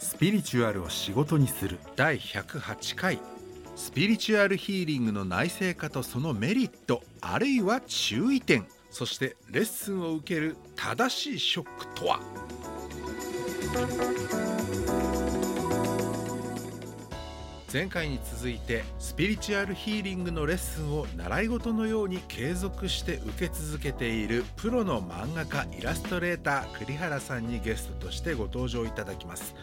スピリチュアルを仕事にする。第108回。スピリチュアルヒーリングの内製化とそのメリットあるいは注意点。そしてレッスンを受ける正しいショックとは？前回に続いてスピリチュアルヒーリングのレッスンを習い事のように継続して受け続けているプロの漫画家イラストレーター栗原さんにゲストとしてご登場いただきます。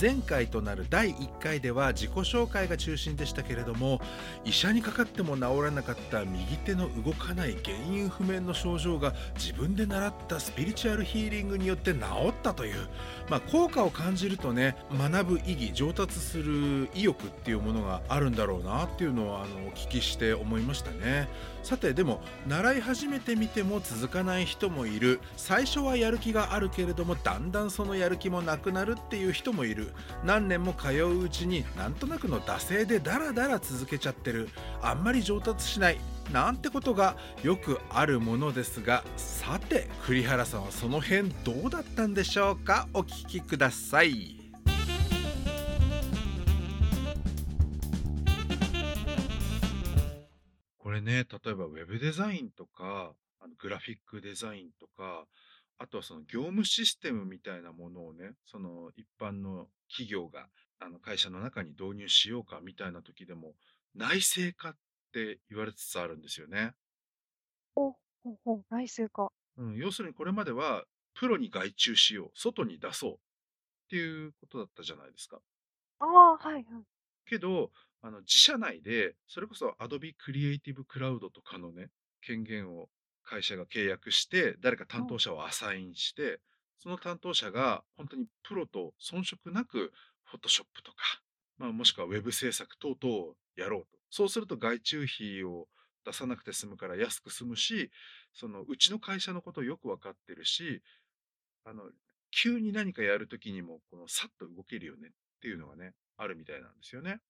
前回となる第1回では自己紹介が中心でしたけれども医者にかかっても治らなかった右手の動かない原因不明の症状が自分で習ったスピリチュアルヒーリングによって治ったという、まあ、効果を感じるとね学ぶ意義上達する意欲っていうものがあるんだろうなっていうのをあのお聞きして思いましたね。さてでも習い始めてみても続かない人もいる。最初はやる気があるけれどもだんだんそのやる気もなくなるっていう人もいる。何年も通ううちになんとなくの惰性でダラダラ続けちゃってる。あんまり上達しない。なんてことがよくあるものですがさて栗原さんはその辺どうだったんでしょうか？お聞きください。これね例えばウェブデザインとかあのグラフィックデザインとかあとはその業務システムみたいなものをね、その一般の企業があの会社の中に導入しようかみたいな時でも、内製化って言われつつあるんですよね。お、ほうほう、内製化。うん、要するにこれまでは、プロに外注しよう、外に出そうっていうことだったじゃないですか。ああ、はいはい。けど、あの自社内で、それこそ Adobe Creative Cloud とかのね、権限を会社が契約して、誰か担当者をアサインして、その担当者が本当にプロと遜色なく、フォトショップとか、まあ、もしくはウェブ制作等々をやろうと。そうすると外注費を出さなくて済むから安く済むし、そのうちの会社のことをよくわかってるし、あの、急に何かやるときにも、このさっと動けるよねっていうのがね、あるみたいなんですよね。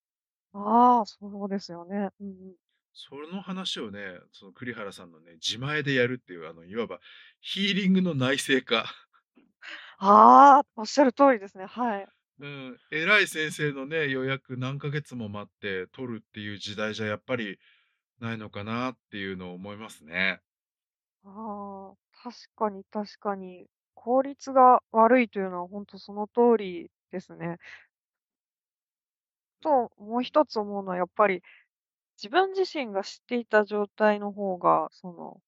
ああ、そうですよね。うんうん。その話をね、その栗原さんのね、自前でやるっていう、あの、いわばヒーリングの内製化。ああ、おっしゃる通りですね。はい。うん、偉い先生のね、予約何ヶ月も待って取るっていう時代じゃやっぱりないのかなっていうのを思いますね。ああ、確かに確かに。効率が悪いというのは本当その通りですね。と、もう一つ思うのはやっぱり自分自身が知っていた状態の方が、その、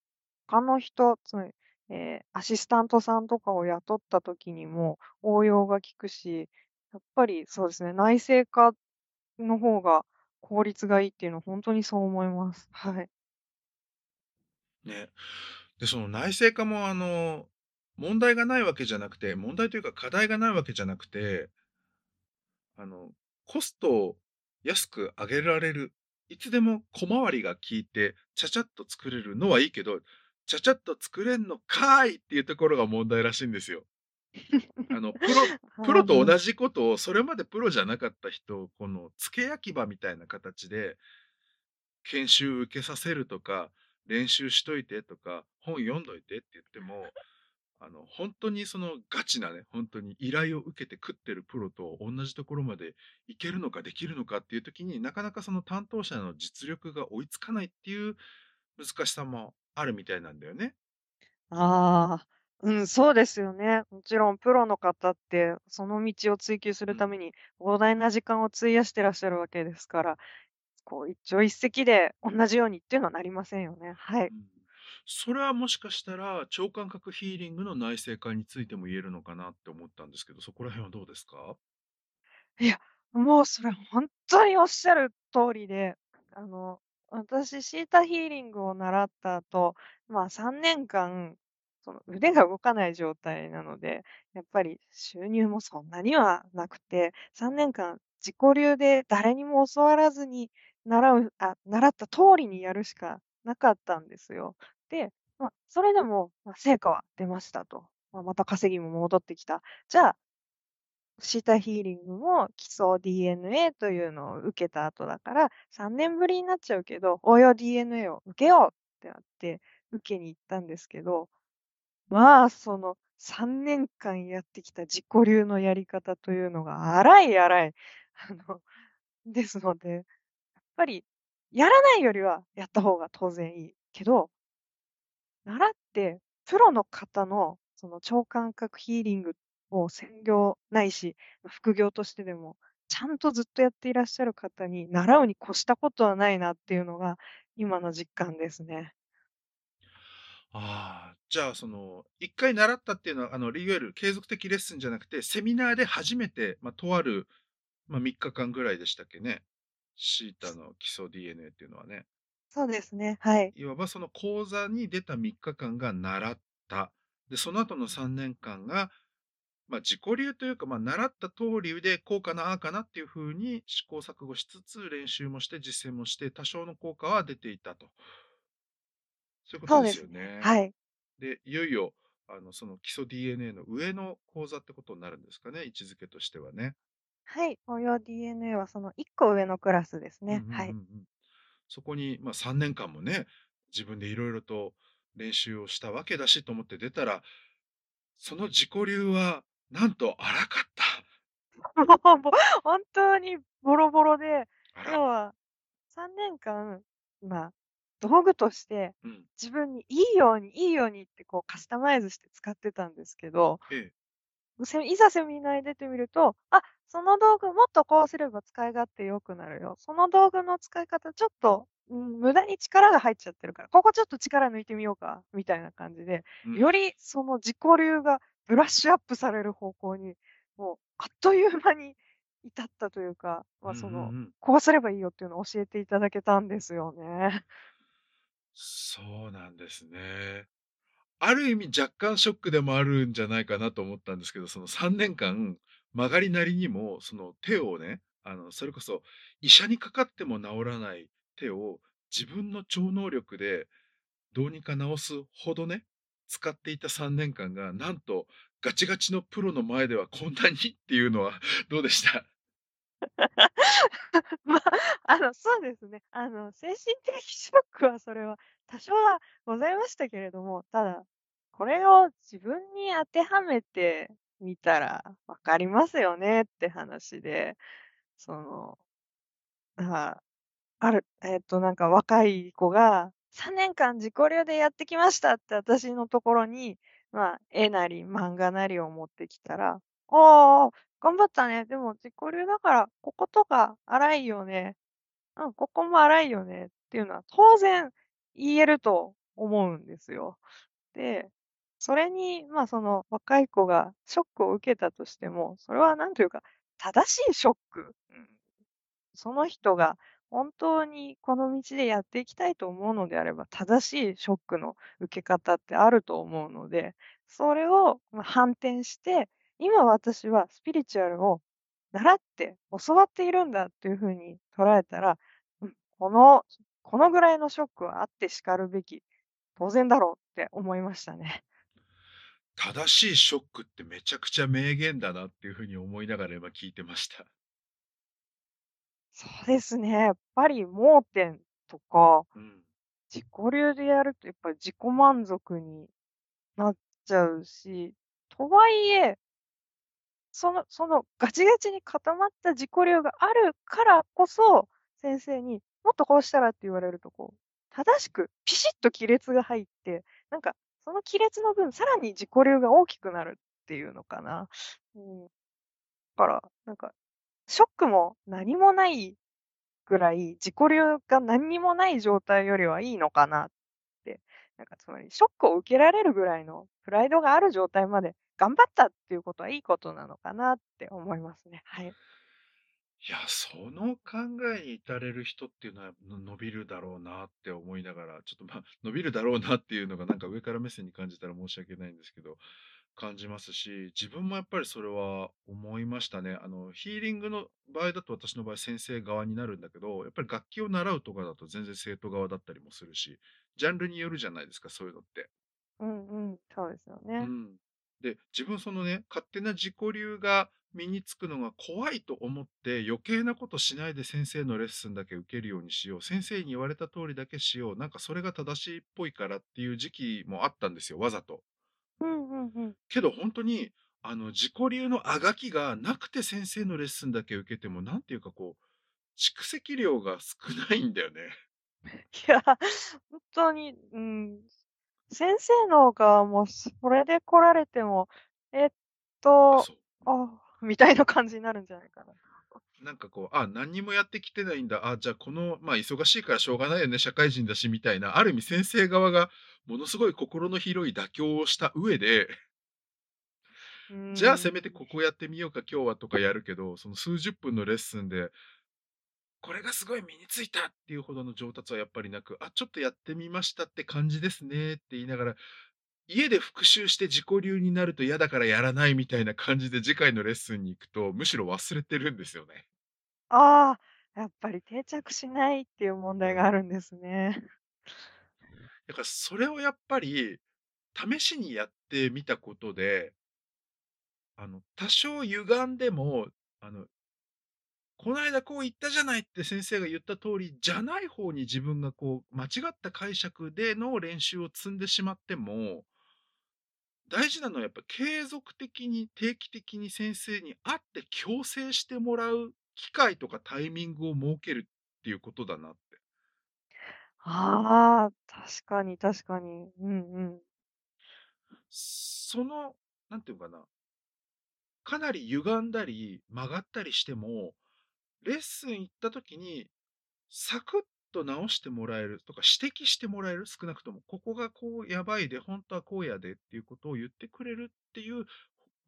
他の人、つまり、えーアシスタントさんとかを雇った時にも応用が効くし、やっぱりそうですね、内製化の方が効率がいいっていうのは本当にそう思います。はい。ね。で、その内製化もあの、問題がないわけじゃなくて、問題というか課題がないわけじゃなくて、あの、コストを安く上げられる。いつでも小回りが効いて、ちゃちゃっと作れるのはいいけど、ちゃちゃっと作れんのかーいっていうところが問題らしいんですよ。あの、プロ、プロと同じことを、それまでプロじゃなかった人を、この、付け焼き場みたいな形で、研修受けさせるとか、練習しといてとか、本読んどいてって言っても、あの、本当にそのガチなね、本当に依頼を受けて食ってるプロと同じところまでいけるのかできるのかっていう時になかなかその担当者の実力が追いつかないっていう難しさもあるみたいなんだよね。ああ、うん、そうですよね。もちろんプロの方って、その道を追求すうん。るために膨大な時間を費やしてらっしゃるわけですから、こう一朝一夕で同じようにっていうのはなりませんよね。はい。うん。それはもしかしたら、超感覚ヒーリングの内製化についても言えるのかなって思ったんですけど、そこら辺はどうですか？いや、もうそれ本当におっしゃる通りで、あの、私シータヒーリングを習った後、まあ、3年間、その腕が動かない状態なので、やっぱり収入もそんなにはなくて、3年間自己流で誰にも教わらずに習うあ、習った通りにやるしかなかったんですよ。で、まあ、それでも、まあ、成果は出ましたと。まあ、また稼ぎも戻ってきた。じゃあシータヒーリングも基礎 DNA というのを受けた後だから、3年ぶりになっちゃうけど、応用 DNA を受けようってなって、受けに行ったんですけど、まあ、その3年間やってきた自己流のやり方というのが荒い荒い、あの、ですので、やっぱりやらないよりはやった方が当然いいけど習って、プロの方のその超感覚ヒーリングを専業ないし、副業としてでも、ちゃんとずっとやっていらっしゃる方に習うに越したことはないなっていうのが今の実感ですね。ああ、じゃあその、1回習ったっていうのは、あの、いわゆる継続的レッスンじゃなくて、セミナーで初めて、ま、とある、ま、3日間ぐらいでしたっけね、シータの基礎 DNA っていうのはね。そうですね、はい。いわばその講座に出た3日間が習った。で、その後の3年間が、ま、自己流というか、ま、習った通りで、こうかな、ああかなっていう風に試行錯誤しつつ、練習もして実践もして、多少の効果は出ていたと。そういうことですそうですね、よね。はい。で、いよいよ、あの、その基礎 DNA の上の講座ってことになるんですかね、位置づけとしてはね。はい、応用 DNA はその1個上のクラスですうんうんうね、はい。そこに、ま、3年間もね、自分で色々と練習をしたわけだしと思って出たら、その自己流はなんと荒かった。もう本当にボロボロで、あら。要は3年間、ま、道具としてうん。自分にいいようにいいようにってこうカスタマイズして使ってたんですけどええ。せいざセミナーに出てみると、あ、その道具もっとこうすれば使い勝手良くなるよ。その道具の使い方ちょっと、うん、無駄に力が入っちゃってるから、ここちょっと力抜いてみようか、みたいな感じで、うん。よりその自己流がブラッシュアップされる方向に、もうあっという間に至ったというか、ま、うんうんうその、ん。こうすればいいよっていうのを教えていただけたんですよね。そうなんですね。ある意味若干ショックでもあるんじゃないかなと思ったんですけど、その3年間、曲がりなりにもその手をね、あの、それこそ医者にかかっても治らない手を自分の超能力でどうにか治すほどね、使っていた3年間がなんとガチガチのプロの前ではこんなにっていうのは どうでした？ま、あ あの、そうですね。あの、精神的ショックはそれは多少はございましたけれども、ただ、これを自分に当てはめてみたら分かりますよねって話で、その、ああるえっと、なんか若い子が3年間自己流でやってきましたって私のところに、まあ、絵なり漫画なりを持ってきたら、ああああ、頑張ったね。でも自己流だから、こことか粗いよね。うん、ここも粗いよねっていうのは当然言えると思うんですよ。で、それに、まあ、その若い子がショックを受けたとしても、それはなんというか、正しいショック。うん。その人が本当にこの道でやっていきたいと思うのであれば、正しいショックの受け方ってあると思うので、それを、反転して、今私はスピリチュアルを習って教わっているんだっていう風に捉えたら、うん、このこのぐらいのショックはあってしかるべき、当然だろうって思いましたね。正しいショックってめちゃくちゃ名言だなっていう風に思いながら今聞いてました。そうですね、やっぱり盲点とか、うん。自己流でやるとやっぱり自己満足になっちゃうし、とはいえその そのガチガチに固まった自己流があるからこそ、先生にもっとこうしたらって言われるとこう、正しくピシッと亀裂が入って、なんかその亀裂の分、さらに自己流が大きくなるっていうのかな。うん。だから、なんか、ショックも何もないぐらい、自己流が何にもない状態よりはいいのかなって、なんかつまりショックを受けられるぐらいのプライドがある状態まで頑張ったっていうことはいいことなのかなって思いますね。はい。いや、その考えに至れる人っていうのは、の伸びるだろうなって思いながら、ちょっと、ま、伸びるだろうなっていうのがなんか上から目線に感じたら申し訳ないんですけど、感じますし、自分もやっぱりそれは思いましたね。あの、ヒーリングの場合だと私の場合先生側になるんだけど、やっぱり楽器を習うとかだと全然生徒側だったりもするし、ジャンルによるじゃないですか、そういうのって。うんうん、そうですよね。うん。で、自分そのね、勝手な自己流が身につくのが怖いと思って、余計なことしないで先生のレッスンだけ受けるようにしよう、先生に言われた通りだけしよう、なんかそれが正しいっぽいからっていう時期もあったんですよ、わざと。うんうんうん。けどほんとに、あの、自己流のあがきがなくて先生のレッスンだけ受けても、なんていうかこう、蓄積量が少ないんだよね。いや、ほんとに、うん、先生の側もそれで来られても、えっあ、と。あ、みたいな感じになるんじゃないかな。なんかこう、あ、何にもやってきてないんだ。あ、じゃあこの、ま、忙しいからしょうがないよね、社会人だしみたいな、ある意味先生側がものすごい心の広い妥協をした上でじゃあ、せん。めてここやってみようか、今日はとかやるけど、その数十分のレッスンでこれがすごい身についたっていうほどの上達はやっぱりなく、あ、ちょっとやってみましたって感じですねって言いながら、家で復習して自己流になると嫌だからやらないみたいな感じで次回のレッスンに行くと、むしろ忘れてるんですよね。ああ、やっぱり定着しないっていう問うん。題があるんですね。だからそれをやっぱり、試しにやってみたことであの、多少歪んでも、あのこないだこう言ったじゃないって先生が言った通りじゃない方に自分がこう、間違った解釈での練習を積んでしまっても大事なのはやっぱ継続的に定期的に先生に会って矯正してもらう機会とかタイミングを設けるっていうことだなって。ああ、確かに確かに。うんうん。その、なんていうかなかなり歪んだり曲がったりしても、レッスン行った時に、サクッと直してもらえるとか指摘してもらえる、少なくとも。ここがこうやばいで、ほんとはこうやでっていうことを言ってくれるっていう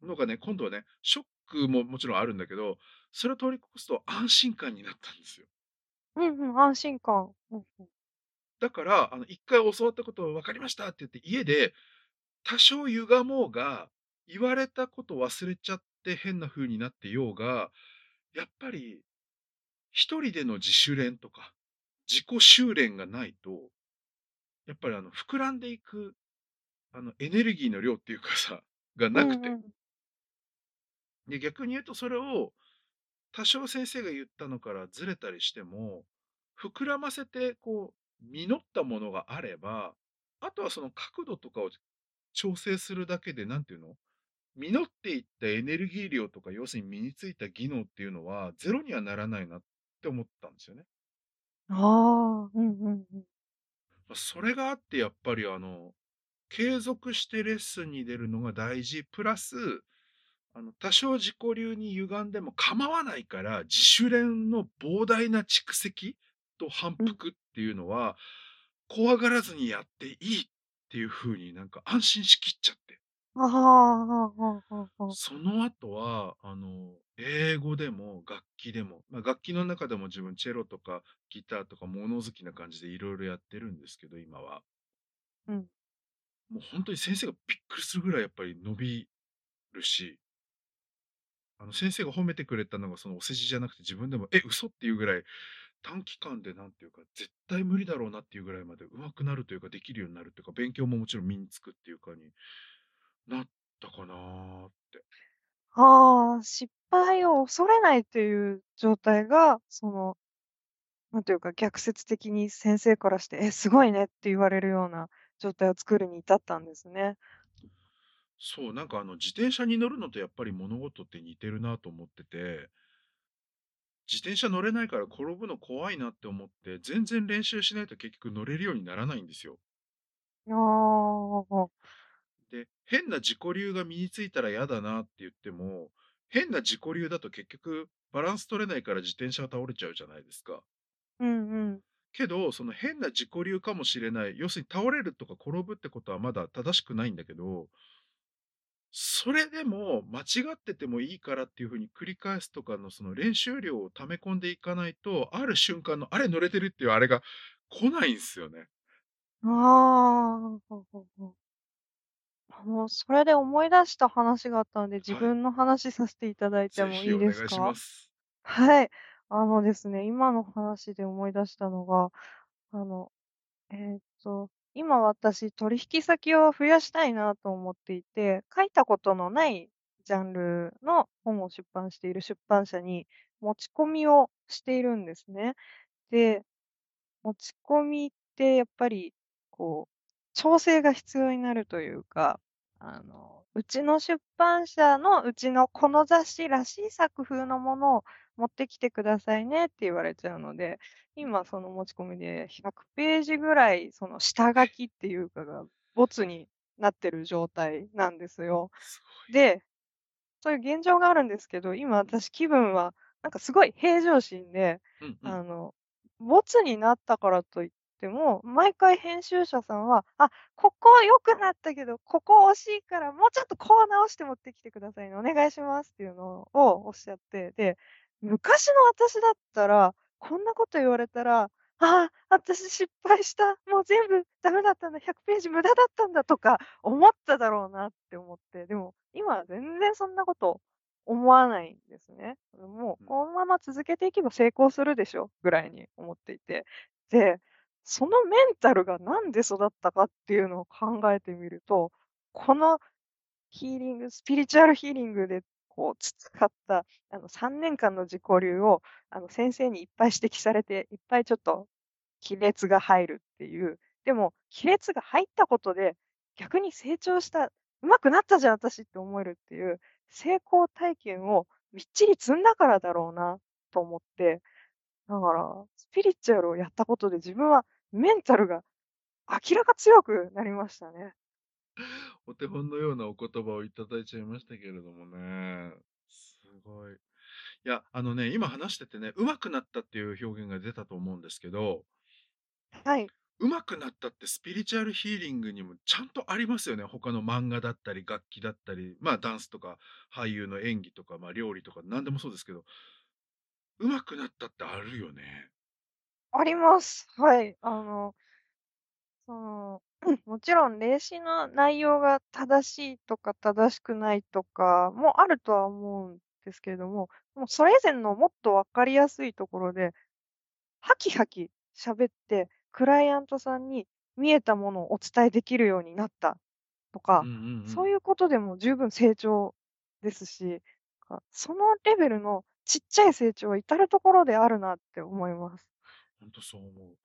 のがね、今度はね、ショックももちろんあるんだけど、それを通り越すと安心感になったんですよ。うんうん、安心感。うんうん。だから、あの1回教わったことを分かりましたって言って家で、多少歪もうが、言われたこと忘れちゃって変な風になってようが、やっぱり1人での自主練とか、自己修練がないと、やっぱりあの膨らんでいく、あのエネルギーの量っていうかさ、がなくて。うんうん。で、逆に言うとそれを、多少先生が言ったのからずれたりしても、膨らませてこう実ったものがあれば、あとはその角度とかを調整するだけで、何て言うの、実っていったエネルギー量とか、要するに身についた技能っていうのは、ゼロにはならないなって思ったんですよね。ああ、うんうんうん。ま、それがあってやっぱりあの、継続してレッスンに出るのが大事、プラス、あの多少自己流に歪んでも構わないから、自主練の膨大な蓄積と反うん。復っていうのは、怖がらずにやっていいっていう風になんか安心しきっちゃって。あ、はあ、はあはあはあはあ。その後は、あの、英語でも楽器でも、ま、楽器の中でも自分チェロとかギターとか物好きな感じで色々やってるんですけど、今は。うん。もうほんとに先生がびっくりするぐらいやっぱり伸びるしあの先生が褒めてくれたのがそのお世辞じゃなくて、自分でも、え、嘘っていうぐらい、短期間でなんていうか、絶対無理だろうなっていうぐらいまで上手くなるというか、できるようになるっていうか、勉強ももちろん身につくっていうかに、なったかなって。ああ、失敗を恐れないっていう状態が、その、なんていうか、逆説的に先生からして、え、すごいねって言われるような状態を作るに至ったんですね。そう、なんかあの自転車に乗るのとやっぱり物事って似てるなと思ってて自転車乗れないから転ぶの怖いなって思って、全然練習しないと結局乗れるようにならないんですよ。ああ、あ。で、変な自己流が身についたら嫌だなって言っても、変な自己流だと結局バランス取れないから自転車が倒れちゃうじゃないですか。うんうん。けど、その変な自己流かもしれない、要するに倒れるとか転ぶってことはまだ正しくないんだけどそれでも間違っててもいいからっていう風に繰り返すとかのその練習量を溜め込んでいかないと、ある瞬間の、あれ乗れてるっていうあれが来ないんすよね。ああ、ほうそれで思い出した話があったので、自はい。分の話させていただいてぜもいいですか？ます。はい。あのですね、今の話で思い出したのが、あの、えっと、今私、取引先を増やしたいなと思っていて、書いたことのないジャンルの本を出版している出版社に持ち込みをしているんですね。で、持ち込みってやっぱり、こう、調整が必要になるというかあの、うちの出版社のうちのこの雑誌らしい作風のものを持ってきてくださいねって言われちゃうので、今その持ち込みで100ページぐらい、その下書きっていうかが、没になってる状態なんですよ。で、そういう現状があるんですけど、今私気分はなんかすごい平常心で、うんうん。あの、没になったからといっても、毎回編集者さんは、あ、ここ良くなったけど、ここ惜しいからもうちょっとこう直して持ってきてくださいね、お願いしますっていうのをおっしゃって、で、昔の私だったら、こんなこと言われたら、ああ、私失敗した、もう全部ダメだったんだ、100ページ無駄だったんだとか思っただろうなって思って、でも今は全然そんなこと思わないんですね。もううん。このまま続けていけば成功するでしょぐらいに思っていて。で、そのメンタルがなんで育ったかっていうのを考えてみると、このヒーリングスピリチュアルヒーリングでこう培った、あの3年間の自己流を、あの先生にいっぱい指摘されて、いっぱいちょっと亀裂が入るっていう。でも、亀裂が入ったことで、逆に成長した、上手くなったじゃん私って思えるっていう、成功体験をみっちり積んだからだろうなと思って、だから、スピリチュアルをやったことで自分はメンタルが明らか強くなりましたね。お手本のようなお言葉をいただいちゃいましたけれどもね。すごい。いや、あのね、今話しててね、上手くなったっていう表現が出たと思うんですけどはい。上手くなったってスピリチュアルヒーリングにもちゃんとありますよね。他の漫画だったり、楽器だったり、まあ、ダンスとか俳優の演技とか、まあ、料理とか何でもそうですけど上手くなったってあるよね。あります。はい。あのその、もちろん霊視の内容が正しいとか正しくないとかもあるとは思うんですけれども、もうそれ以前のもっと分かりやすいところで、ハキハキ喋って、クライアントさんに見えたものをお伝えできるようになったとか、うんうんうん。そういうことでも十分成長ですし、かそのレベルのちっちゃい成長は至るところであるなって思います。ほんとそう思う。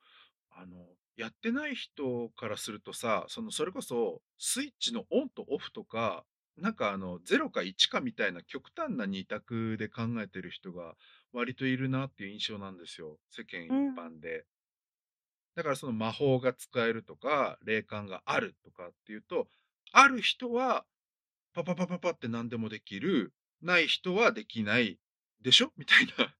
あの、やってない人からするとさ、その、それこそスイッチのオンとオフとか、なんかあの0か1かみたいな極端な二択で考えてる人が割といるなっていう印象なんですよ、世間一うん。般で。だからその魔法が使えるとか、霊感があるとかっていうと、ある人はパパパパパって何でもできる、ない人はできないでしょ？みたいな。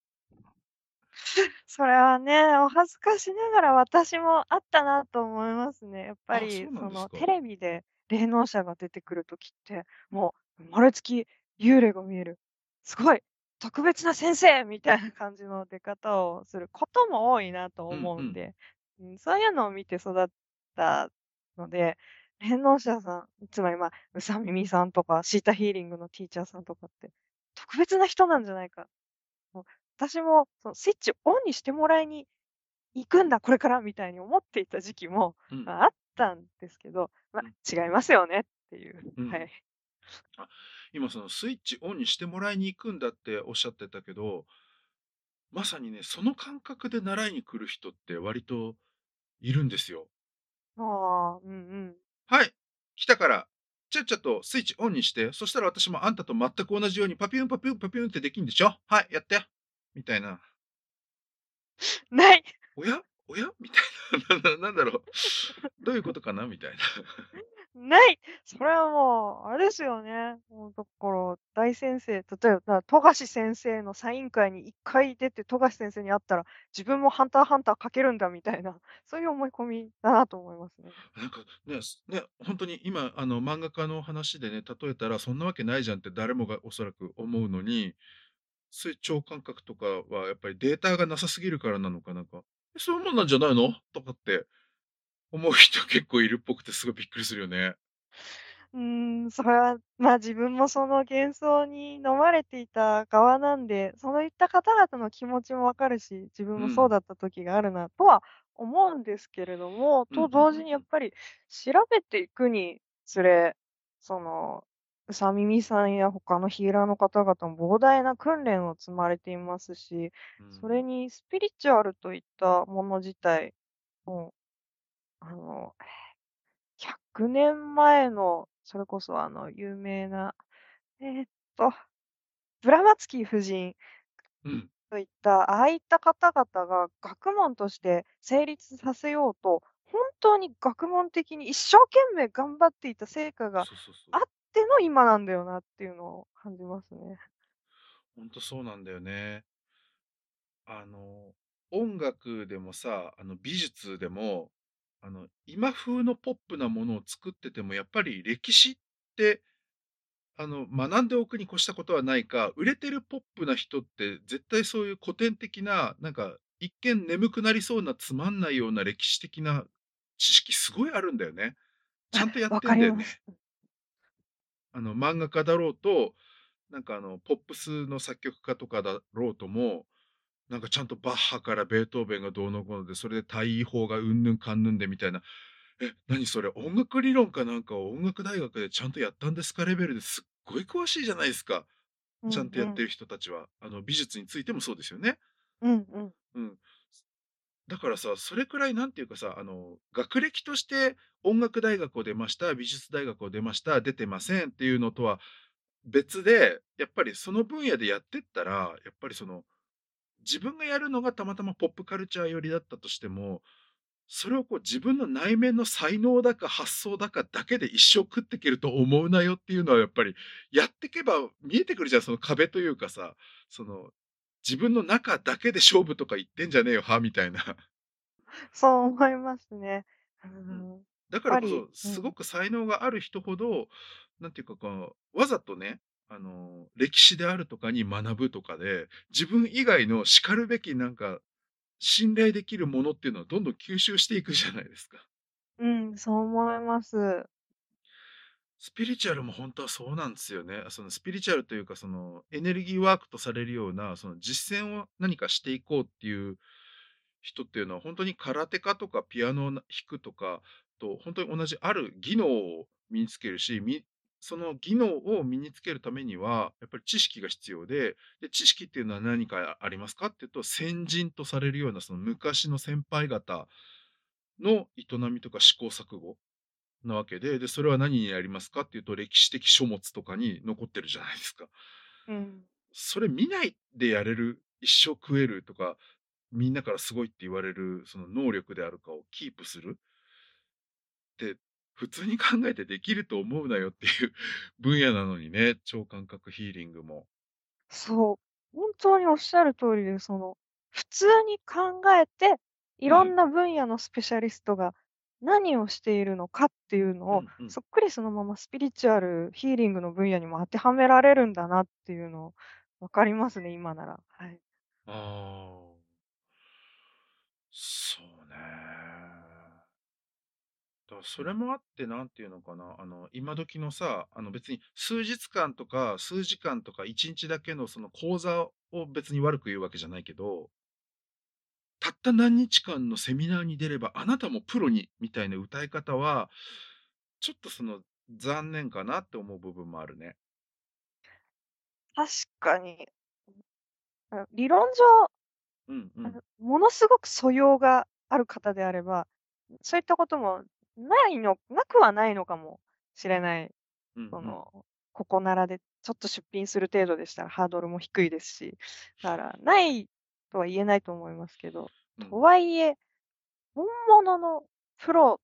それはね、お恥ずかしながら私もあったなと思いますね。やっぱあ、そりうなんですか。そのテレビで霊能者が出てくる時って、もう生まれつき幽霊が見える、すごい特別な先生みたいな感じの出方をすることも多いなとうんうん。思うんで、うん、そういうのを見て育ったので、霊能者さん、つまり、ま、宇佐美みさんとかシータヒーリングのティーチャーさんとかって、特別な人なんじゃないか。私もそのスイッチオンにしてもらいに行くんだ、これからみたいに思っていた時期も、うん。ま、あったんですけど、ま、うん。違いますよねっていう、うん。はい。あ、今そのスイッチオンにしてもらいに行くんだっておっしゃってたけどまさにね、その感覚で習いに来る人って割といるんですよ。ああ、うんうん。はい、来たから、ちゃっちゃとスイッチオンにして、そしたら私もあんたと全く同じようにパピュンパピュンパピュンってできんでしょ？はい、やって。みたいな。ない。おや？おや？みたいな、ななんだろう、どういうことかな？みたいな。ない。それはもう、あれですよね。もうだから大先生、例えば富樫先生のサイン会に1回出て、富樫先生に会ったら、自分もハンターハンター描けるんだみたいな、そういう思い込みだなと思いますね。なんかね、すね、ほんとに今あの漫画家の話でね、例えたらそんなわけないじゃんって誰もがおそらく思うのに、そういう超感覚とかはやっぱりデータがなさすぎるからなのか、なんか、え、そういうもんなんじゃないの？とかって思う人結構いるっぽくてすごいびっくりするよね。うーん、それは、ま、自分もその幻想に飲まれていた側なんで、そういった方々の気持ちも分かるし、自分もそううん。だった時があるなとは思うんですけれども、うん、と同時。にやっぱり調べていくにつれ、その、宇佐美さんや他のヒーラーの方々も膨大な訓練を積まれていますし、うん。それにスピリチュアルといったもの自体も、あの、100年前のそれこそあの有名な、えーっと、ブラマツキー夫人うん。といった、ああいった方々が学問として成立させようと、本当に学問的に一生懸命頑張っていた成果が。あっての今なんだよなっていうのを感じますね。ほんとそうなんだよね。あの、音楽でもさ、あの、美術でも、あの、今風のポップなものを作ってても、やっぱり歴史って、あの、学んでおくに越したことはないか、売れてるポップな人って絶対そういう古典的な、なんか、一見眠くなりそうなつまんないような歴史的な知識すごいあるんだよね。ちゃんとやっわてんだよね。あの、漫画家だろうと、なんかあの、ポップスの作曲家とかだろうとも、なんかちゃんとバッハからベートーベンがどうのこうので、それで対位法がうんぬんかんぬんでみたいな、え、何それ、音楽理論かなんかを音楽大学でちゃんとやったんですかレベルですっごい詳しいじゃないですか。ちゃうんうん。んとやってる人たちは。あの、美術についてもそうですよね。うんうん。うん。だからさ、それくらいなんていうかさ、あの、学歴として音楽大学を出ました、美術大学を出ました、出てませんっていうのとは別で、やっぱりその分野でやってったら、やっぱりその、自分がやるのがたまたまポップカルチャー寄りだったとしても、それをこう自分の内面の才能だか発想だかだけで一生食っていけると思うなよっていうのはやっぱりやってけば見えてくるじゃん、その壁というかさ、その自分の中だけで勝負とか言ってんじゃねえよ、はみたいな。そう思いますね。ううん。だからこそ、うん。すごく才能がある人ほど、なんていうか、こう、わざとね、あの、歴史であるとかに学ぶとかで、自分以外の叱るべきなんか、信頼できるものっていうのはどんどん吸収していくじゃないですか。うん、そう思います。スピリチュアルも本当はそうなんですよね。そのスピリチュアルというか、そのエネルギーワークとされるような、その実践を何かしていこうっていう人っていうのは、本当に空手家とかピアノを弾くとかと、本当に同じある技能を身につけるし、その技能を身につけるためには、やっぱり知識が必要で、で、知識っていうのは何かありますかっていうと、先人とされるような、その昔の先輩方の営みとか試行錯誤なわけで、で、それは何になりますかっていうと、歴史的書物とかに残ってるじゃないですか。うん。それ見ないでやれる、一生食えるとか、みんなからすごいって言われる、その能力であるかをキープするって、普通に考えてできると思うなよっていう 分野なのにね、超感覚ヒーリングも。そう、本当におっしゃる通りで、その、普通に考えて、いろん、な分野のスペシャリストが何をしているのかっていうのを、うん、うん。そっくりそのままスピリチュアル、ヒーリングの分野にも当てはめられるんだなっていうの分かりますね、今なら。はい。ああ、そうね。だそれもあって、なんていうのかな、あの、今時のさ、あの別に数日間とか数時間とか1日だけのその講座を別に悪く言うわけじゃないけど、たった何日間のセミナーに出ればあなたもプロにみたいな歌い方は、ちょっとその残念かなって思う部分もあるね。確かに、あ、理論上、うんうん。ものすごく素養がある方であれば、そういったこともないのなくはないのかもしれない。うんうん。その、ここならでちょっと出品する程度でしたらハードルも低いですし、だからないとは言えないと思いますけど、とうん。はいえ、本物のプロ、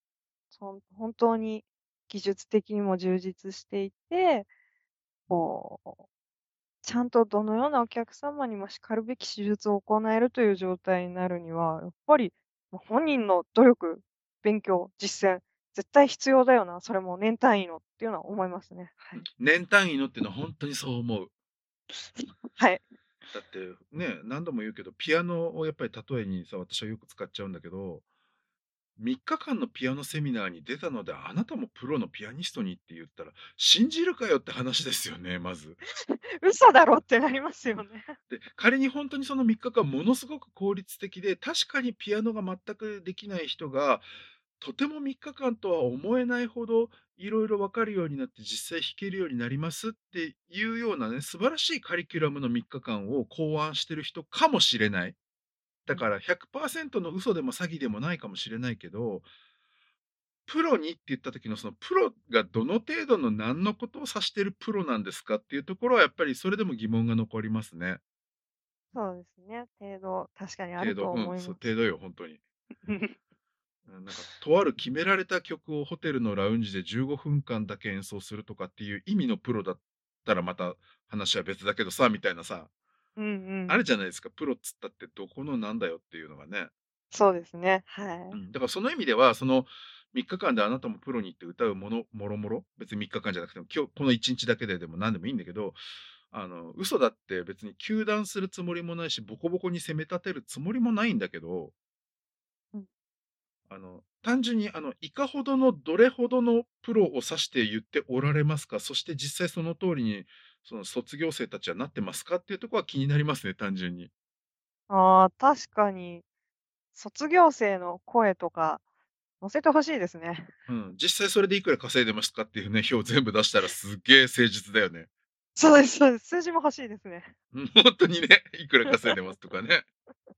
そん本当に技術的にも充実していて、こう、ちゃんとどのようなお客様にも叱るべき手術を行えるという状態になるには、やっぱり、ま、本人の努力、勉強、実践、絶対必要だよな、それも年単位のっていうのは思いますね。はい。年単位のっていうのは本当にそう思う。はい。だってね、何度も言うけど、ピアノをやっぱり例えにさ、私はよく使っちゃうんだけど、3日間のピアノセミナーに出たので、あなたもプロのピアニストにって言ったら、信じるかよって話ですよね、まず。嘘だろってなりますよね。で、仮に本当にその3日間ものすごく効率的で、確かにピアノが全くできない人が、とても3日間とは思えないほど、いろいろ分かるようになって実際弾けるようになりますっていうようなね、素晴らしいカリキュラムの3日間を考案してる人かもしれない。うん。だから100%の嘘でも詐欺でもないかもしれないけど、プロにって言った時のそのプロがどの程度の何のことを指してるプロなんですかっていうところはやっぱりそれでも疑問が残りますね。そうですね、程度、確かにあると程度、うん、そう、思います。程度よ、本当に。うん、なんか、とある決められた曲をホテルのラウンジで15分間だけ演奏するとかっていう意味のプロだったらまた話は別だけどさ、みたいなさ、うんうん。あるじゃないですか。プロっつったってどこのなんだよっていうのがね。そうですね、はい。うん、だからその意味では、その3日間であなたもプロに行って歌うもの、もろもろ、別に3日間じゃなくても、今日この1日だけででも何でもいいんだけど、あの、嘘だって別に糾弾するつもりもないし、ボコボコに責め立てるつもりもないんだけど、うん。あの、単純にあの、いかほどのどれほどのプロを指して言っておられますか、そして実際その通りに、その卒業生たちはなってますか？っていうところは気になりますね、単純に。ああ、確かに、卒業生の声とか載せて欲しいですね。うん、実際それでいくら稼いでますかっていうね、表全部出したらすっげえ誠実だよね。そうですそうです。数字も欲しいですね。うん、ほんとにね、いくら稼いでますとかね、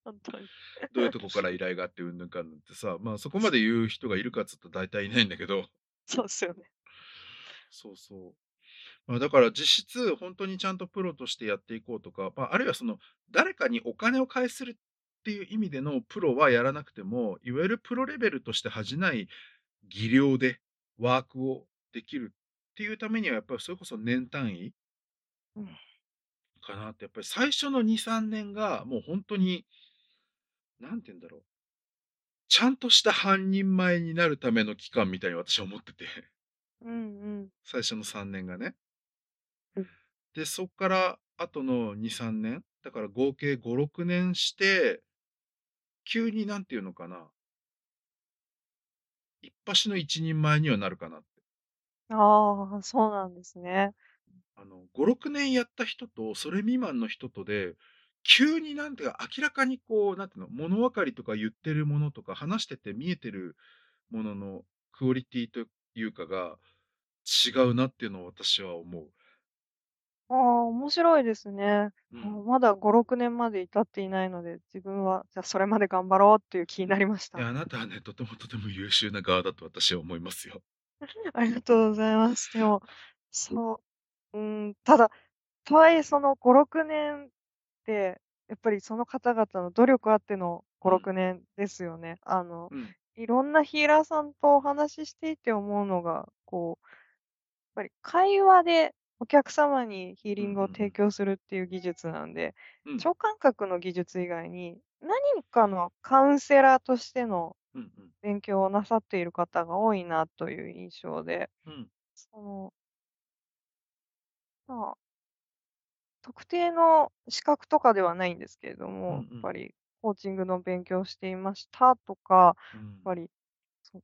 ほんとに。どういうとこから依頼があってうんぬんかんぬんってさ、まあ、そこまで言う人がいるかっつったら大体いないんだけど、そうっすよね。そうそう。まあ、だから実質ほんとにちゃんとプロとしてやっていこうとか、まあ、あるいはその、誰かにお金を返するっていう意味でのプロはやらなくても、いわゆるプロレベルとして恥じない技量でワークをできるっていうためには、やっぱりそれこそ年単位うん。かなって、やっぱり最初の2、3年がもうほんとに、何て言うんだろう、ちゃんとした半人前になるための期間みたいに私は思ってて、うんうん。最初の3年がね。うん。で、そっから後の2、3年、だから合計5、6年して、急に何て言うのかな、いっぱしの一人前にはなるかなって。ああ、そうなんですね。あの、5、6年やった人と、それ未満の人とで、急になんていうか、明らかにこう、なんていうの、物分かりとか言ってるものとか、話してて見えてるもののクオリティというかが違うなっていうのを私は思う。ああ、面白いですね。あ、うん。まだ5、6年まで至っていないので、自分は、じゃ、それまで頑張ろうっていう気になりました。いや、あなたはね、とてもとても優秀な側だと私は思いますよ。ありがとうございます。でも、そう、うーん、ただ、とはいえその5、6年って、やっぱりその方々の努力あっての5、うん、6年ですよね。あの、うん、いろんなヒーラーさんとお話ししていて思うのが、こうぱり会話でお客様にヒーリングを提供するっていう技術なんで、うん、うん、超感覚の技術以外に、何かのカウンセラーとしてのうん、勉強をなさっている方が多いなという印象で、うん、その、まあ、特定の資格とかではないんですけれども、うん、うやっぱん、りコーチングの勉強をしていましたとか、やっうん、ぱり、そう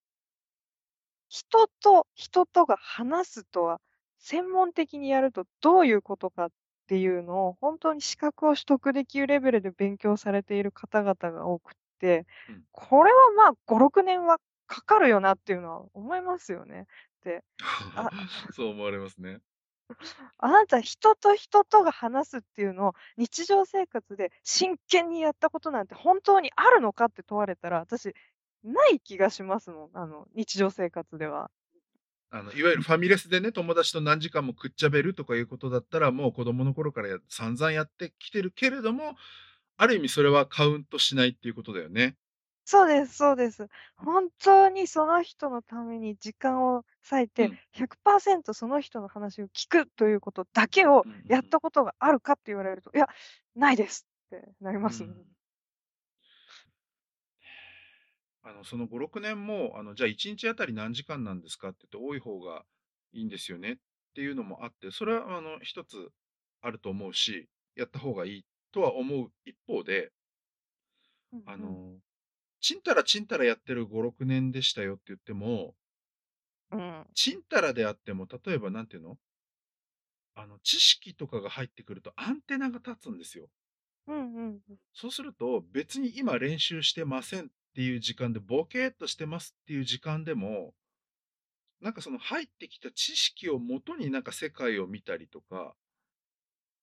人と人とが話すとは、専門的にやるとどういうことかっていうのを、本当に資格を取得できるレベルで勉強されている方々が多くって、うん。これは、まあ、5、6年はかかるよなっていうのは思いますよね。で、あそう思われますね。あなた人と人とが話すっていうのを、日常生活で真剣にやったことなんて本当にあるのかって問われたら、私、ない気がしますもん、あの、日常生活では。あの、いわゆるファミレスでね、友達と何時間もくっちゃべるとかいうことだったら、もう子供の頃から散々やってきてるけれども、ある意味それはカウントしないっていうことだよね。そうですそうです。本当にその人のために時間を割いて、うん。100%その人の話を聞くということだけをうんうんやったことがあるかって言われると、いや、ないですってなりますね。ん。あの、その5、6年も、あの、じゃあ1日あたり何時間なんですかって言って多い方がいいんですよねっていうのもあって、それはあの、一つあると思うし、やった方がいいとは思う一方で、うんうん。ちんたらちんたらやってる5、6年でしたよって言っても、うん。ちんたらであっても、例えばなんていうの？あの、知識とかが入ってくるとアンテナが立つんですよ。うんうんうん。そうすると、別に今練習してませんっていう時間で、ボケーっとしてますっていう時間でも、なんかその入ってきた知識をもとになんか世界を見たりとか、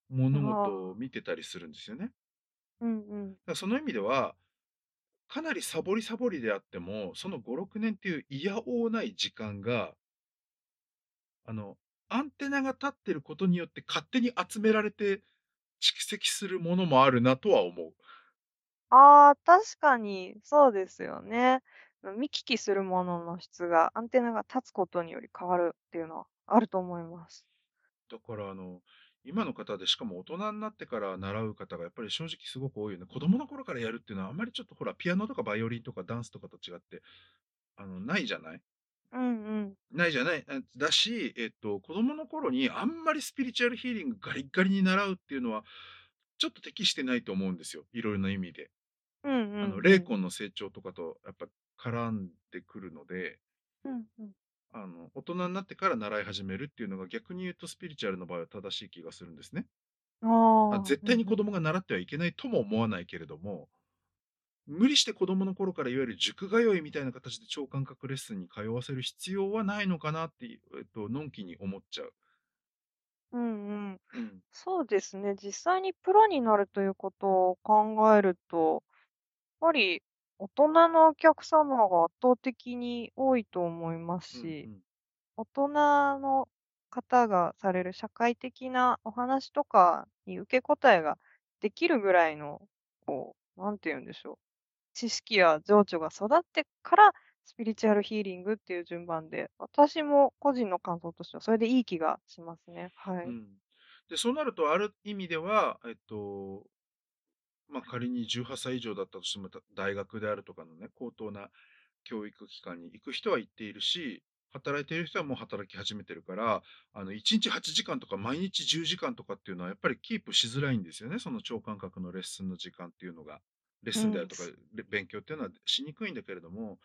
物あ事をあ。見てたりするんですよね。だかうんうん。らその意味では、かなりサボりサボりであっても、その5、6年っていういやおうない時間があの、アンテナが立ってることによって勝手に集められて蓄積するものもあるなとは思う。ああ、確かにそうですよね。うん、見聞きするものの質がアンテナが立つことにより変わるっていうのはあると思います。だからあの、今の方でしかも大人になってから習う方がやっぱり正直すごく多いよね。子供の頃からやるっていうのはあんまりちょっとほら、ピアノとかバイオリンとかダンスとかと違って、あの、ないじゃない？うんうん。ないじゃない？あだし、えっと、子供の頃にあんまりスピリチュアルヒーリングガリッガリに習うっていうのは、ちょっと適してないと思うんですよ。いろいろな意味で。霊魂の成長とかとやっぱ絡んでくるので、うんうん。あの、大人になってから習い始めるっていうのが逆に言うとスピリチュアルの場合は正しい気がするんですね。あまあ、あ、絶対に子。供が習ってはいけないとも思わないけれども、無理して子供の頃からいわゆる塾通いみたいな形で超感覚レッスンに通わせる必要はないのかなっていう、えっと、のんきに思っちゃう。うんうん。うん。そうですね、実際にプロになるということを考えると、やっぱり大人のお客様が圧倒的に多いと思いますし、うんうん。大人の方がされる社会的なお話とかに受け答えができるぐらいの、こう、なんて言うんでしょう、知識や情緒が育ってから、スピリチュアルヒーリングっていう順番で、私も個人の感想としてはそれでいい気がしますね。はい。うん。で、そうなるとある意味では、えっと、まあ、仮に18歳以上だったとしても、た大学であるとかのね、高等な教育機関に行く人は行っているし、働いている人はもう働き始めてるから、あの、1日8時間とか毎日10時間とかっていうのはやっぱりキープしづらいんですよね。その超感覚のレッスンの時間っていうのが。レッうん、スンであるとか、れ勉強っていうのはしにくいんだけれども、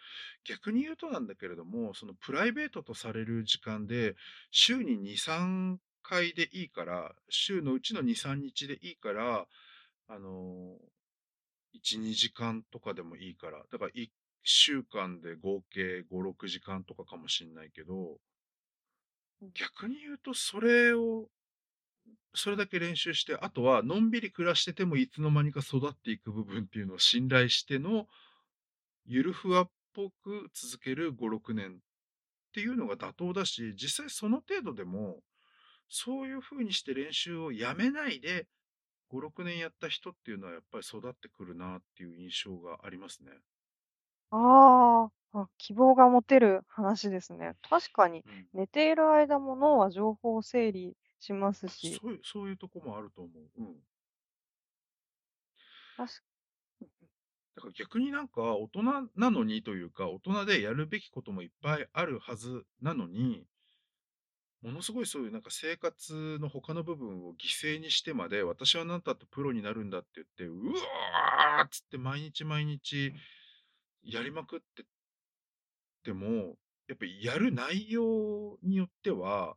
逆に言うとなんだけれども、そのプライベートとされる時間で、週に2、3回でいいから、週のうちの2、3日でいいから、あの1、2時間とかでもいいから、だから1週間で合計5、6時間とかかもしんないけど、うん。逆に言うとそれを、それだけ練習して、あとはのんびり暮らしててもいつの間にか育っていく部分っていうのを信頼しての、ゆるふわっぽく続ける5、6年っていうのが妥当だし、実際その程度でも、そういう風にして練習をやめないで5、6年やった人っていうのはやっぱり育ってくるなっていう印象がありますね。ああ、あ、希望が持てる話ですね。確かに、うん。寝ている間も脳は情報を整理しますし、そういうそういうとこもあると思う。うん。たしだから逆になんか大人なのにというか、大人でやるべきこともいっぱいあるはずなのに、ものすごいそういうなんか生活の他の部分を犠牲にしてまで、私はなんたってプロになるんだって言って、うわーっつって毎日毎日やりまくってっても、やっぱりやる内容によっては、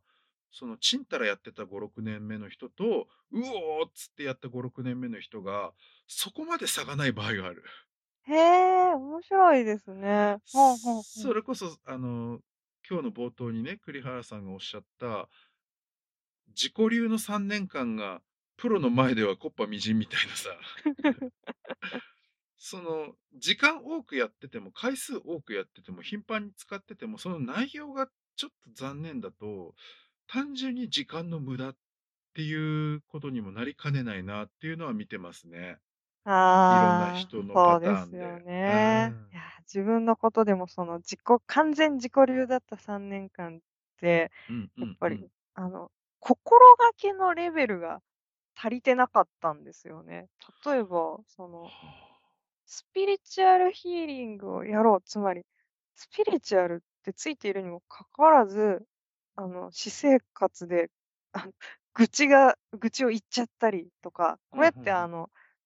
そのちんたらやってた5、6年目の人と、うおーっつってやった5、6年目の人が、そこまで差がない場合がある。へえ、面白いですね。ほうほうほう。それこそ、あの、今日の冒頭にね、栗原さんがおっしゃった、自己流の3年間が、プロの前では木っ端みじんみたいなさ、その、時間多くやってても、回数多くやってても、頻繁に使ってても、その内容がちょっと残念だと、単純に時間の無駄っていうことにもなりかねないなっていうのは見てますね。いろんなああ、人のパそうタですよーンで。うね。ん。いや、自分のことでもその自己完全自己流だった3年間って、やっぱりんうん。あの、心がけのレベルが足りてなかったんですよね。例えば、そのスピリチュアルヒーリングをやろう、つまり、スピリチュアルってついているにもかかわらず、あの、私生活で、あの、愚痴が愚痴を言っちゃったりとか、これっうんうんうん。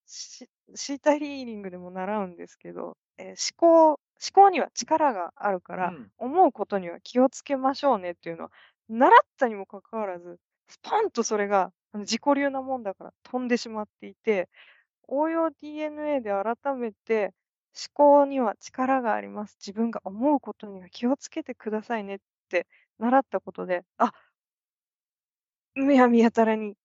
シシータヒーリングでも習うんですけど、え、思考思考には力があるから、うん。思うことには気をつけましょうねっていうのは、習ったにもかかわらず、スポンとそれが、自己流なもんだから飛んでしまっていて応用 DNA で改めて、思考には力があります。自分が思うことには気をつけてくださいねって習ったことで、あ、むやみやたらに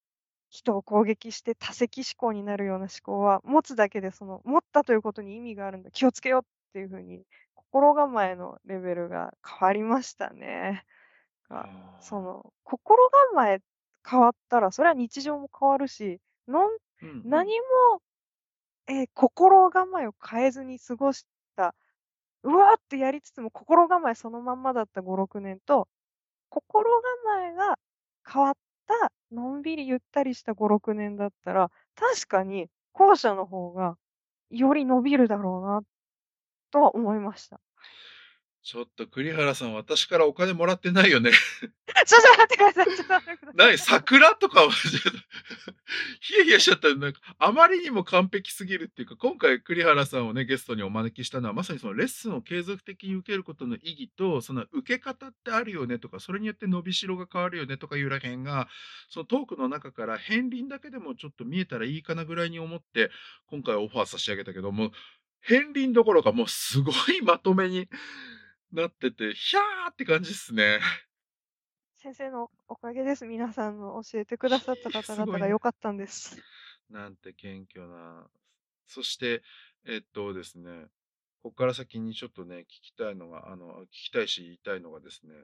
人を攻撃して多責思考になるような思考は、持つだけでその、持ったということに意味があるんだ、気をつけようっていう風に、心構えのレベルが変わりましたね。が、そあの、心構え変わったら、それは日常も変わるし、のんーうんうん。何も、え、心構えを変えずに過ごしたうわってやりつつも心構えそのまんまだった5、6年と、心構えが変わったのんびりゆったりした5、6年だったら、確かに後者の方がより伸びるだろうなとは思いました。ちょっと栗原さん、私からお金もらってないよね。ちょっと待ってください。ちょっと待ってください。何桜とかは、ちょっと ヒヤヒヤしちゃった。なんか、あまりにも完璧すぎるっていうか、今回栗原さんをね、ゲストにお招きしたのは、まさにそのレッスンを継続的に受けることの意義と、その受け方ってあるよねとか、それによって伸びしろが変わるよねとかいうらへんが、そのトークの中から片鱗だけでもちょっと見えたらいいかなぐらいに思って、今回オファー差し上げたけども、片鱗どころかもうすごいまとめになってて、ひゃーって感じっすね。先生のおかげです。皆さんの教えてくださった方々が良かったんです。なんて謙虚な。そして、えっとですね、ここから先にちょっとね、聞きたいのが、あの、聞きたいし言いたいのがですね、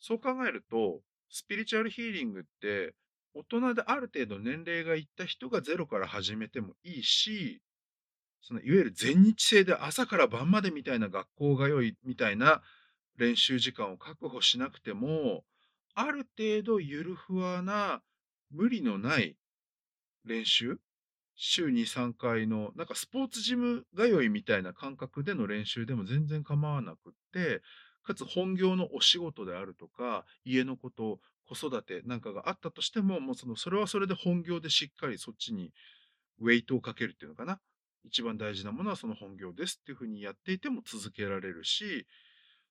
そう考えると、スピリチュアルヒーリングって、大人である程度年齢がいった人がゼロから始めてもいいし、そのいわゆる全日制で朝から晩までみたいな学校が良いみたいな練習時間を確保しなくても、ある程度ゆるふわな無理のない練習週2、3回の、なんかスポーツジム通いみたいな感覚での練習でも全然構わなくって、かつ本業のお仕事であるとか、家のこと、子育てなんかがあったとしても、もうその、それはそれで本業でしっかりそっちにウェイトをかけるっていうのかな。一番大事なものはその本業ですっていうふうにやっていても続けられるし、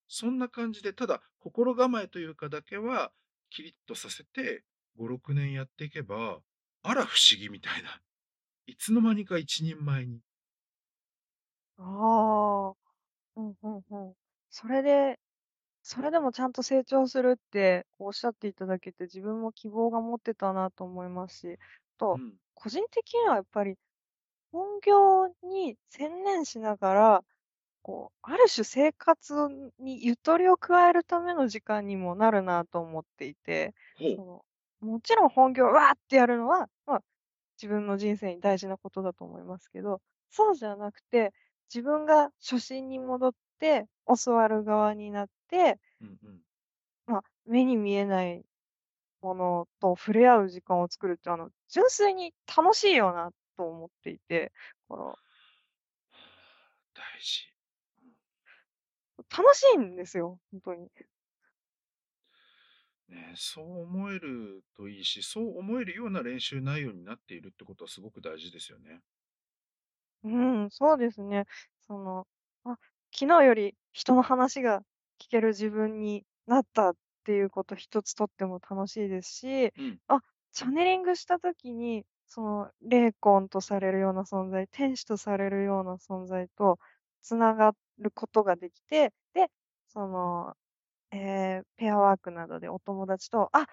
そんな感じで、ただ心構えというかだけはキリッとさせて5、6年やっていけば、あら不思議みたいな。いつの間にか一人前に。ああ。うんうんうん。それでそれでもちゃんと成長するっておっしゃっていただけて、自分も希望が持ってたなと思いますし、と、うん。個人的にはやっぱり、本業に専念しながら、こう、ある種生活にゆとりを加えるための時間にもなるなと思っていて。その、もちろん本業わーってやるのは、まあ、自分の人生に大事なことだと思いますけど、そうじゃなくて、自分が初心に戻って教わる側になって、うんうん。まあ、目に見えないものと触れ合う時間を作るって、あの、純粋に楽しいよなと思っていて、この大事。楽しいんですよ、ほんとに。ね、そう思えるといいし、そう思えるような練習内容になっているってことはすごく大事ですよね。うん、そうですね。その、あ、昨日より人の話が聞ける自分になったっていうこと一つとっても楽しいですし、うん。あ、チャネリングした時に、その霊魂とされるような存在、天使とされるような存在と繋がることができて、で、その、ええ、ペアワークなどでお友達と、あ、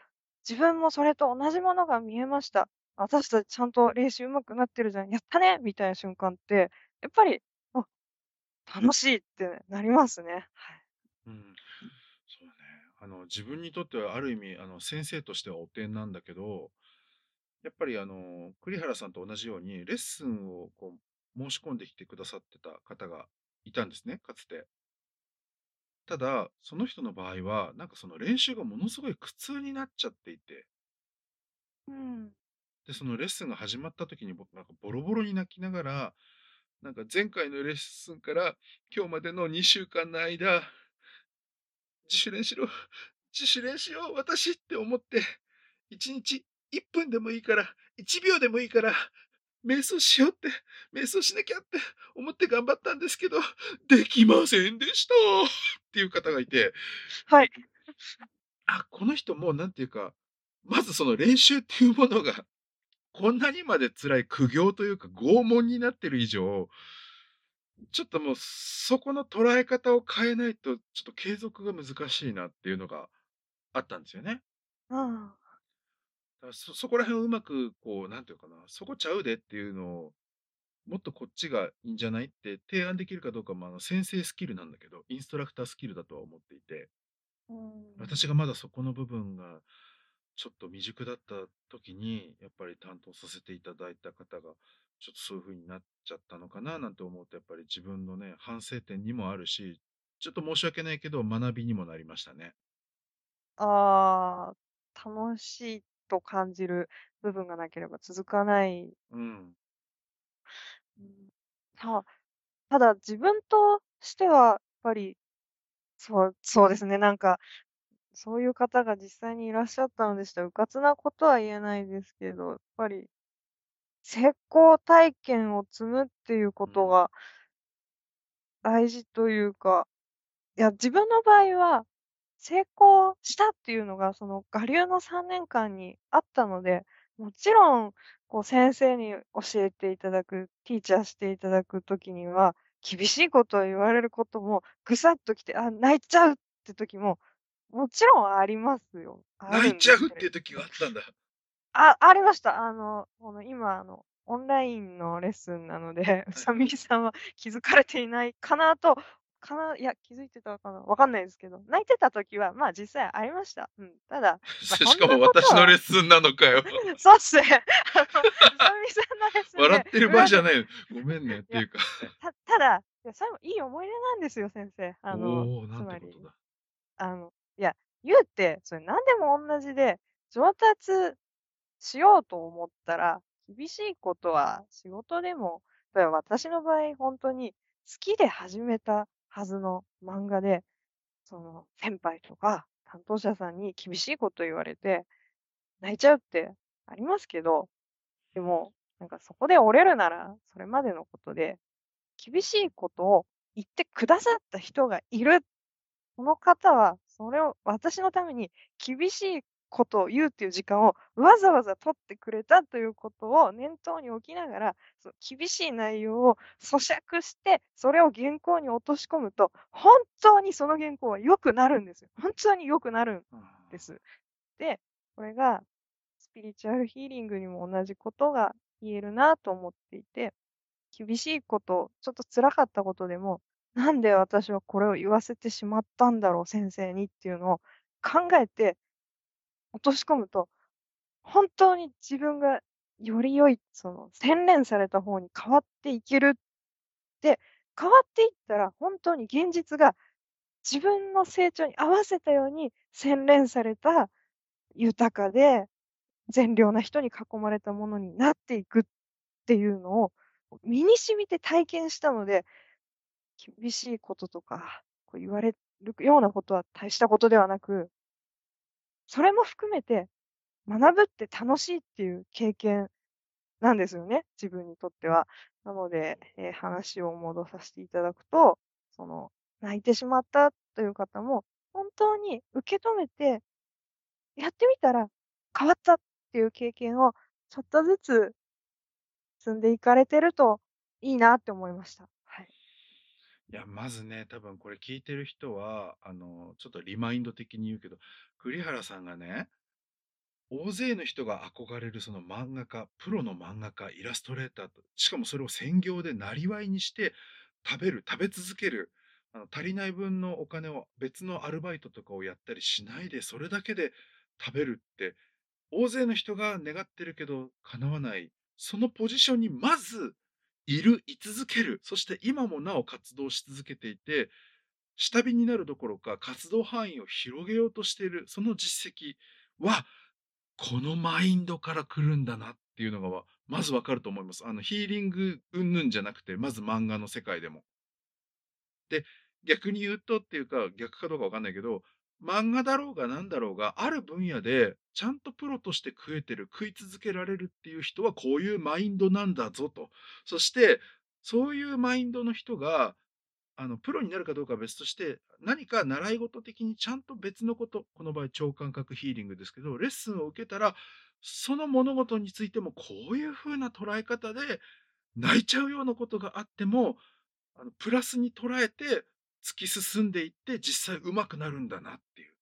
自分もそれと同じものが見えました。私たちちゃんと練習上手くなってるじゃん、やったねみたいな瞬間って、やっぱり、あ、楽しいってなりますね。はい。うん。そうね。あの、自分にとってはある意味、あの、先生としては汚点なんだけど、やっぱりあの、栗原さんと同じようにレッスンをこう申し込んできてくださってた方がいたんですね、かつて。ただ、その人の場合は、なんかその練習がものすごい苦痛になっちゃっていて。うん。で、そのレッスンが始まった時に僕なんかボロボロに泣きながら、なんか前回のレッスンから今日までの2週間の間、自主練しろ、自主練しよう、私って思って、1日1分でもいいから、1秒でもいいから、瞑想しようって、瞑想しなきゃって思って頑張ったんですけど、できませんでしたっていう方がいて。はい。あ、この人もうなんていうか、まずその練習っていうものが、こんなにまで辛い苦行というか拷問になってる以上、ちょっともうそこの捉え方を変えないと、ちょっと継続が難しいなっていうのがあったんですよね。ああ。だ、そそこら辺をうまくこう、なんていうかな、そこちゃうでっていうのを、もっとこっちがいいんじゃないって提案できるかどうかも、あの、先生スキルなんだけど、インストラクタースキルだとは思っていて。うーん。私がまだそこの部分が、ちょっと未熟だった時に、やっぱり担当させていただいた方が、ちょっとそういう風になっちゃったのかななんて思うと、やっぱり自分のね、反省点にもあるし、ちょっと申し訳ないけど、学びにもなりましたね。ああ、楽しいと感じる部分がなければ続かないうん。うん。たただ自分としては、やっぱり、そうそうですね、なんか、そういう方が実際にいらっしゃったのでしたら、うかつなことは言えないですけど、やっぱり成功体験を積むっていうこうん。とが大事というか、いや、自分の場合は、成功したっていうのが、その我流の3年間にあったので、もちろん、こう先生に教えていただく、ティーチャーしていただく時には、厳しいことを言われることも、ぐさっときて、あ、泣いちゃうって時も、もちろんありますよ。泣いちゃうっていう時があったんだ。あ、ありました。あの、この今、あの、オンラインのレッスンなので、う。さみれさんは気づかれていないかなと、かないや、気づいてたかな、わかんないですけど、泣いてた時は、ま、実際ありました。うん。ただ、ま、しかも私のレッはスンなのかよ。そうっすね。あの、うさみれさんのレッスンで笑ってる場合じゃないよ。ごめんねっていうかたただ、いや、それもいい思い出なんですよ、先生。あの、つまり。あの、いや、言うて、それ何でもおんなじで、上達しようと思ったら、厳しいことは仕事でも、だから私の場合、ほんとに好きで始めたはずの漫画で、その、先輩とか担当者さんに厳しいこと言われて、泣いちゃうってありますけど、でも、なんかそこで折れるなら、それまでのことで、厳しいことを言ってくださった人がいる。この方は、それを私のために厳しいことを言うっていう時間をわざわざ取ってくれたということを念頭に置きながら、その厳しい内容を咀嚼して、それを原稿に落とし込むと、本当にその原稿は良くなるんですよ。ほんとに良くなるん。です。で、これがスピリチュアルヒーリングにも同じことが言えるなと思っていて、厳しいこと、ちょっと辛かったことでも、なんで私はこれを言わせてしまったんだろう、先生にっていうのを考えて落とし込むと、本当に自分がより良い、その洗練された方に変わっていける。で、変わっていったら、本当に現実が自分の成長に合わせたように洗練された、豊かで善良な人に囲まれたものになっていくっていうのを身に染みて体験したので、厳しいこととか、こう言われるようなことは大したことではなくそれも含めて、学ぶって楽しいっていう経験なんですよね、自分にとっては。なので、え、話を戻させていただくと、その、泣いてしまったという方も、本当に受け止めて、やってみたら変わったっていう経験をちょっとずつ積んでいかれてるといいなって思いました。や、まずね、多分これ聞いてる人は、あの、ちょっとリマインド的に言うけど、栗原さんがね、大勢の人が憧れるその漫画家、プロの漫画家、イラストレーターと、しかもそれを専業で生業にして食べる、食べ続ける、あの、足りない分のお金を別のアルバイトとかをやったりしないで、それだけで食べるって、大勢の人が願ってるけど叶わない、そのポジションにまずいる、居続ける、そして今もなお活動し続けていて、下火になるどころか活動範囲を広げようとしている、その実績は、このマインドから来るんだなっていうのが、まずわかると思います。あの、ヒーリング云々じゃなくて、まず漫画の世界でも。で、逆に言うとっていうか、逆かどうかわかんないけど、漫画だろうがなんだろうが、ある分野でちゃんとプロとして食えてる、食い続けられるっていう人はこういうマインドなんだぞと。そして、そういうマインドの人が、あの、プロになるかどうかは別として、何か習い事的にちゃんと別のこと、この場合超感覚ヒーリングですけど、レッスンを受けたら、その物事についてもこういう風な捉え方で、泣いちゃうようなことがあっても、あの、プラスに捉えて突き進んでいって、実際上手くなるんだなっていう。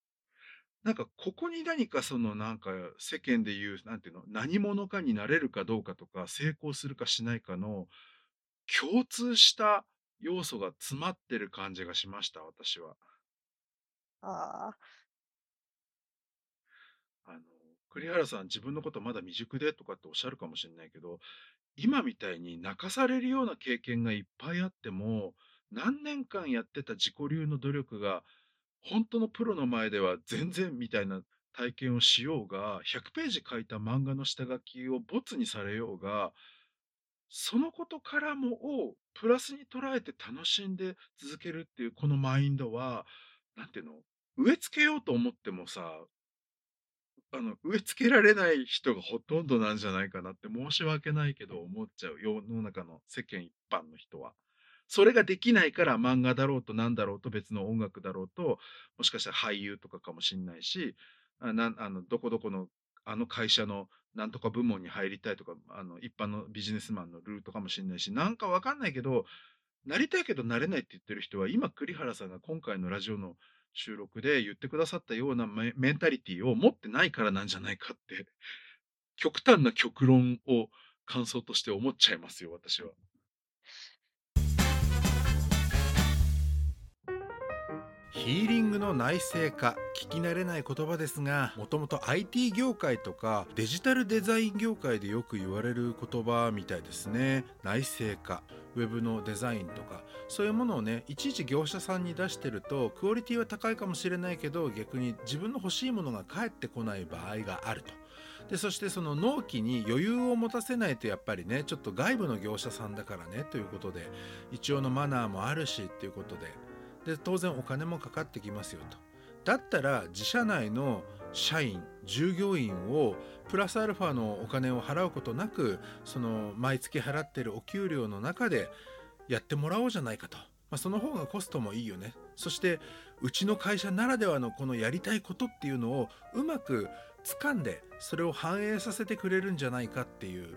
なんかここに何かそのなんか世間で言う、なんていうの、何者かになれるかどうかとか、成功するかしないかの共通した要素が詰まってる感じがしました、私は。ああ。あの、栗原さん自分のことまだ未熟でとかっておっしゃるかもしれないけど、今みたいに泣かされるような経験がいっぱいあっても、何年間やってた自己流の努力が、本当のプロの前では全然みたいな体験をしようが、100ページ書いた漫画の下書きをボツにされようが、そのことからもをプラスに捉えて楽しんで続けるっていうこのマインドは、なんていうの、植え付けようと思ってもさ、あの、植え付けられない人がほとんどなんじゃないかなって申し訳ないけど思っちゃう。世の中の世間一般の人は。それができないから漫画だろうとなんだろうと別の音楽だろうと、もしかしたら俳優とかかもしんないし、あの、どこどこのあの会社のなんとか部門に入りたいとか、あの、一般のビジネスマンのルートかもしんないし、なんかわかんないけど、なりたいけどなれないって言ってる人は、今栗原さんが今回のラジオの収録で言ってくださったようなメメンタリティを持ってないからなんじゃないかって、極端な極論を感想として思っちゃいますよ、私は。ヒーリングの内製化聞き慣れない言葉ですがもともと IT 業界とかデジタルデザイン業界でよく言われる言葉みたいですね内製化ウェブのデザインとかそういうものをねいちいち業者さんに出してるとクオリティは高いかもしれないけど逆に自分の欲しいものが返ってこない場合があると。でそしてその納期に余裕を持たせないとやっぱりねちょっと外部の業者さんだからねということで一応のマナーもあるしっていうことでで当然お金もかかってきますよと。だったら自社内の社員従業員をプラスアルファのお金を払うことなくその毎月払ってるお給料の中でやってもらおうじゃないかと、まあ、その方がコストもいいよね。そしてうちの会社ならではのこのやりたいことっていうのをうまく掴んでそれを反映させてくれるんじゃないかっていう。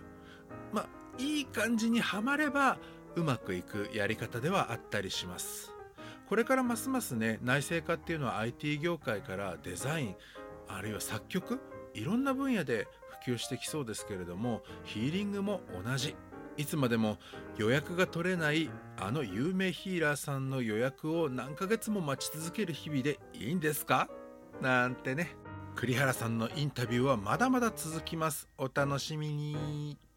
まあいい感じにはまればうまくいくやり方ではあったりします。これからますますね内製化っていうのは IT 業界からデザインあるいは作曲いろんな分野で普及してきそうですけれどもヒーリングも同じ。いつまでも予約が取れないあの有名ヒーラーさんの予約を何ヶ月も待ち続ける日々でいいんですか？なんてね。栗原さんのインタビューはまだまだ続きます。お楽しみに。